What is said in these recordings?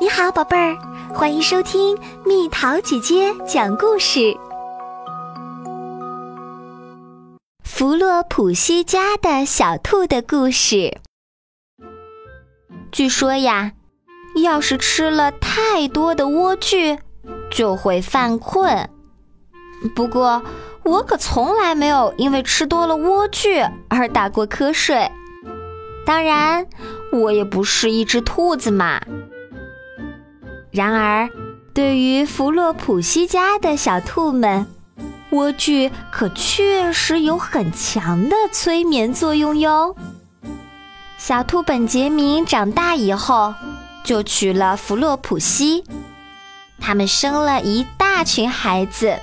你好，宝贝儿，欢迎收听蜜桃姐姐讲故事。弗洛普西家的小兔的故事。据说呀，要是吃了太多的莴苣，就会犯困。不过，我可从来没有因为吃多了莴苣而打过瞌睡。当然，我也不是一只兔子嘛。然而，对于弗洛普西家的小兔们，莴苣可确实有很强的催眠作用哟。小兔本杰明长大以后，就娶了弗洛普西，他们生了一大群孩子。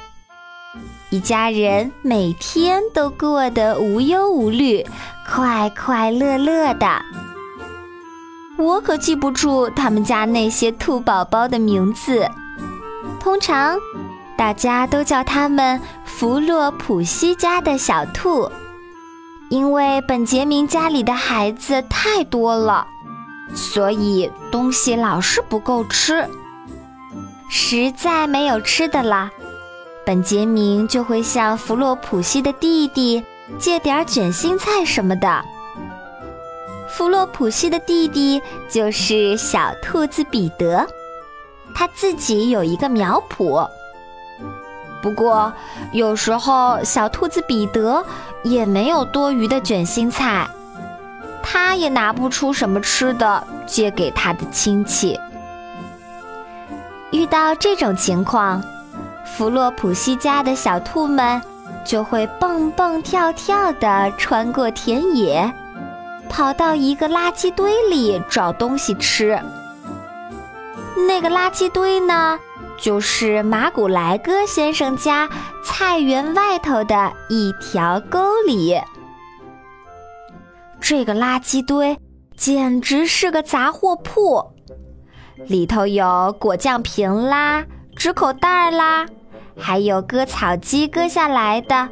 一家人每天都过得无忧无虑、快快乐乐的。我可记不住他们家那些兔宝宝的名字，通常大家都叫他们弗洛普西家的小兔，因为本杰明家里的孩子太多了，所以东西老是不够吃，实在没有吃的了。本杰明就会向弗洛普西的弟弟借点卷心菜什么的。弗洛普西的弟弟就是小兔子彼得，他自己有一个苗圃。不过有时候小兔子彼得也没有多余的卷心菜，他也拿不出什么吃的借给他的亲戚。遇到这种情况。弗洛普西家的小兔们就会蹦蹦跳跳地穿过田野，跑到一个垃圾堆里找东西吃。那个垃圾堆呢，就是马古莱戈先生家菜园外头的一条沟里。这个垃圾堆简直是个杂货铺，里头有果酱瓶啦、纸口袋啦。还有割草机割下来的，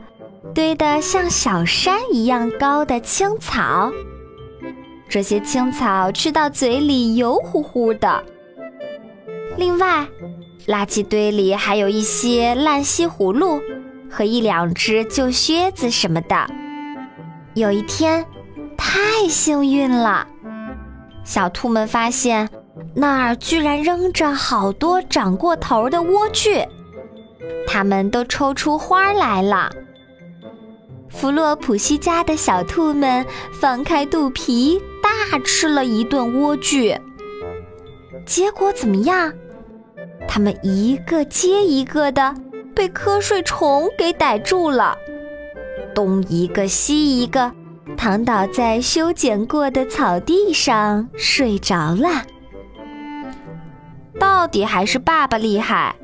堆得像小山一样高的青草，这些青草吃到嘴里油乎乎的。另外，垃圾堆里还有一些烂西葫芦和一两只旧靴子什么的。有一天，太幸运了，小兔们发现那儿居然扔着好多长过头的莴苣。它们都抽出花来了。弗洛普西家的小兔们放开肚皮，大吃了一顿莴苣。结果怎么样？他们一个接一个的被瞌睡虫给逮住了，东一个西一个，躺倒在修剪过的草地上睡着了。到底还是爸爸厉害。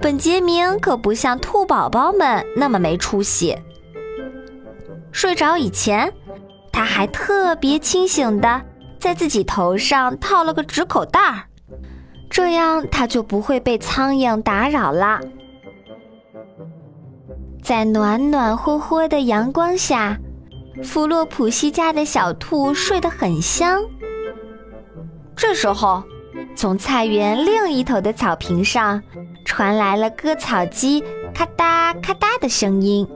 本杰明可不像兔宝宝们那么没出息。睡着以前，他还特别清醒的在自己头上套了个纸口袋儿，这样他就不会被苍蝇打扰啦。在暖暖和和的阳光下，弗洛普西家的小兔睡得很香。这时候，从菜园另一头的草坪上。传来了割草机咔嗒咔嗒的声音，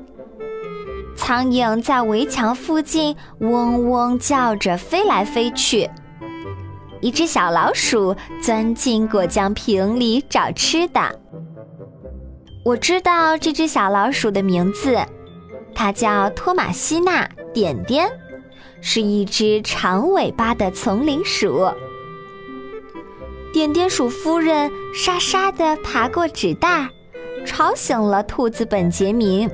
苍蝇在围墙附近嗡嗡叫着飞来飞去。一只小老鼠钻进果酱瓶里找吃的。我知道这只小老鼠的名字，它叫托马西娜点点，是一只长尾巴的丛林鼠。点点鼠夫人沙沙地爬过纸袋，吵醒了兔子本杰明。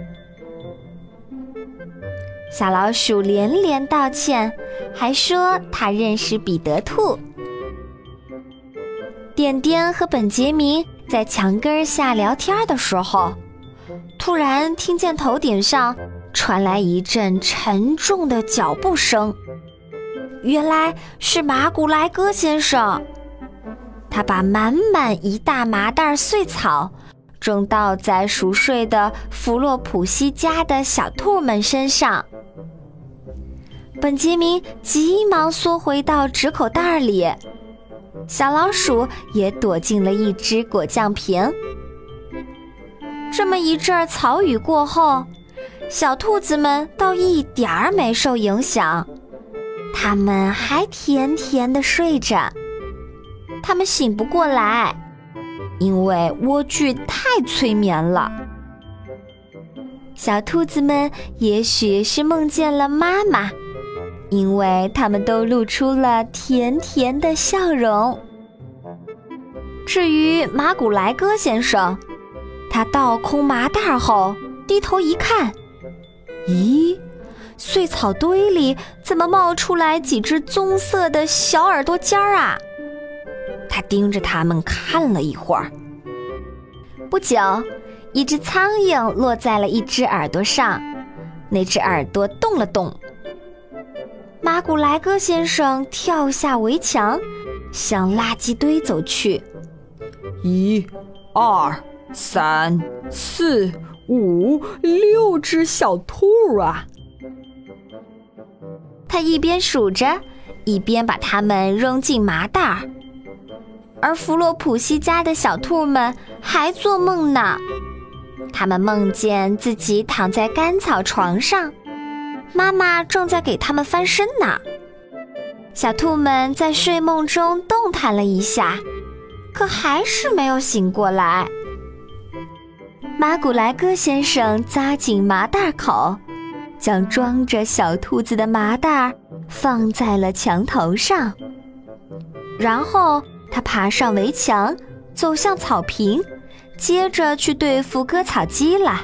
小老鼠连连道歉，还说他认识彼得兔。点点和本杰明在墙根下聊天的时候，突然听见头顶上传来一阵沉重的脚步声，原来是马古莱戈先生。他把满满一大麻袋碎草正倒在熟睡的弗洛普西家的小兔们身上。本杰明急忙缩回到纸口袋里，小老鼠也躲进了一只果酱瓶。这么一阵儿草雨过后，小兔子们倒一点儿没受影响，它们还甜甜的睡着。它们醒不过来，因为莴苣太催眠了。小兔子们也许是梦见了妈妈，因为它们都露出了甜甜的笑容。至于马古莱戈先生，他倒空麻袋后，低头一看，咦，碎草堆里怎么冒出来几只棕色的小耳朵尖儿啊？他盯着它们看了一会儿，不久，一只苍蝇落在了一只耳朵上，那只耳朵动了动。马古莱戈先生跳下围墙，向垃圾堆走去。一、二。三、四、五、六只小兔啊！他一边数着，一边把它们扔进麻袋儿。而弗洛普西家的小兔们还做梦呢，他们梦见自己躺在干草床上，妈妈正在给他们翻身呢。小兔们在睡梦中动弹了一下，可还是没有醒过来。马古莱戈先生扎紧麻袋口，将装着小兔子的麻袋放在了墙头上。然后他爬上围墙，走向草坪，接着去对付割草机了。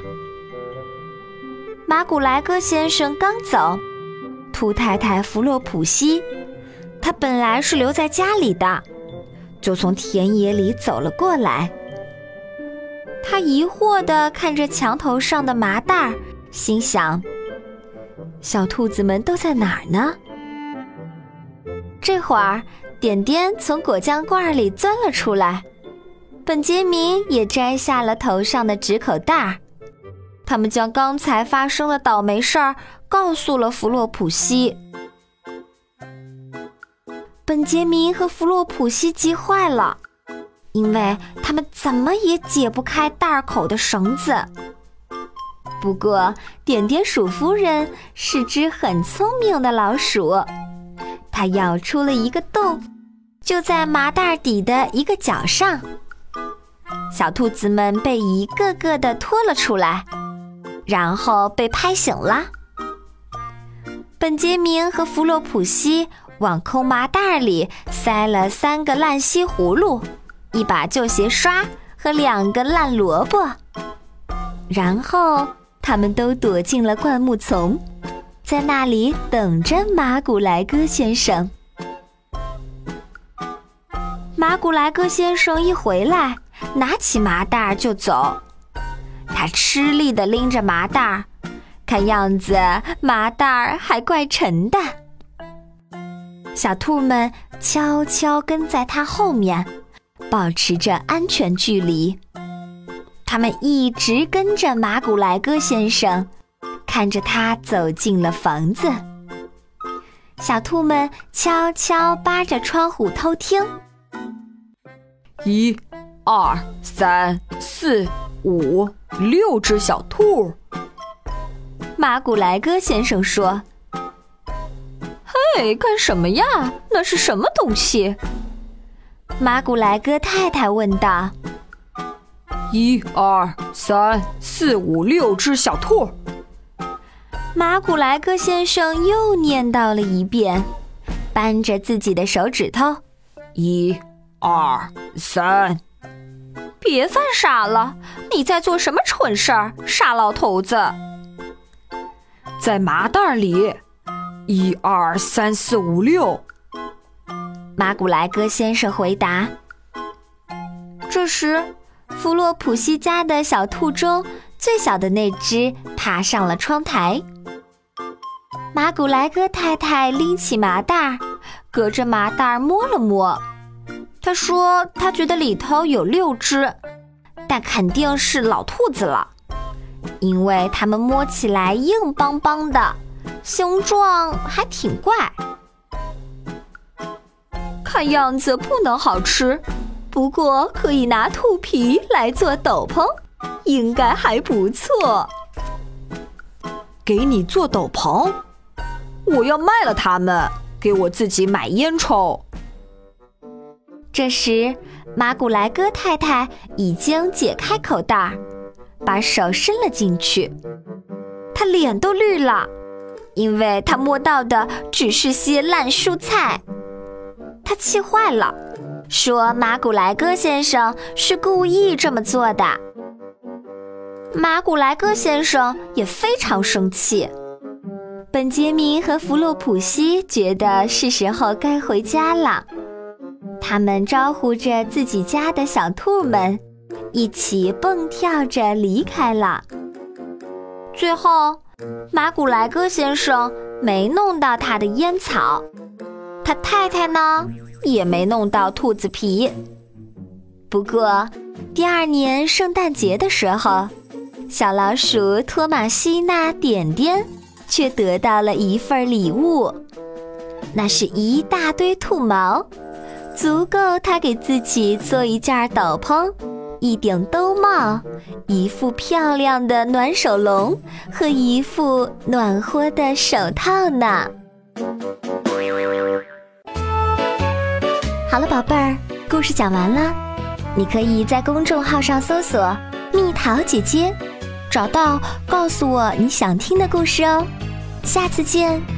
马古莱戈先生刚走，兔太太弗洛普西，他本来是留在家里的，就从田野里走了过来。他疑惑地看着墙头上的麻袋，心想：“小兔子们都在哪儿呢？”这会儿，点点从果酱罐里钻了出来，本杰明也摘下了头上的纸口袋。他们将刚才发生的倒霉事儿告诉了弗洛普西。本杰明和弗洛普西急坏了。因为他们怎么也解不开袋口的绳子。不过，点点鼠夫人是只很聪明的老鼠，它咬出了一个洞，就在麻袋底的一个角上。小兔子们被一个个的拖了出来，然后被拍醒了。本杰明和弗洛普西往空麻袋里塞了三个烂西葫芦。一把旧鞋刷和两个烂萝卜，然后他们都躲进了灌木丛，在那里等着马古莱戈先生。马古莱戈先生一回来，拿起麻袋就走。他吃力地拎着麻袋，看样子麻袋还怪沉的。小兔们悄悄跟在他后面。保持着安全距离，他们一直跟着马古莱戈先生，看着他走进了房子。小兔们悄悄扒着窗户偷听。一、二、三、四、五、六只小兔。马古莱戈先生说：“嘿，干什么呀？那是什么东西？”马古莱戈太太问道：“一二三四五六只小兔。”马古莱戈先生又念叨了一遍，扳着自己的手指头：“一二三。”别犯傻了！你在做什么蠢事儿，傻老头子？在麻袋里，一二三四五六。马古莱戈先生回答。这时，弗洛普西家的小兔中最小的那只爬上了窗台。马古莱戈太太拎起麻袋，隔着麻袋摸了摸。他说：“他觉得里头有六只，但肯定是老兔子了，因为它们摸起来硬邦邦的，形状还挺怪。”看样子不能好吃，不过可以拿兔皮来做斗篷，应该还不错。给你做斗篷，我要卖了它们，给我自己买烟抽。这时，马古莱戈太太已经解开口袋，把手伸了进去，她脸都绿了，因为她摸到的只是些烂蔬菜。他气坏了，说：“马古莱戈先生是故意这么做的。”马古莱戈先生也非常生气。本杰明和弗洛普西觉得是时候该回家了，他们招呼着自己家的小兔们，一起蹦跳着离开了。最后，马古莱戈先生没弄到他的烟草。他太太呢，也没弄到兔子皮。不过，第二年圣诞节的时候，小老鼠托马西娜点点却得到了一份礼物，那是一大堆兔毛，足够他给自己做一件斗篷、一顶兜帽、一副漂亮的暖手笼和一副暖和的手套呢。好了，宝贝儿，故事讲完了。你可以在公众号上搜索“蜜桃姐姐”，找到告诉我你想听的故事哦。下次见。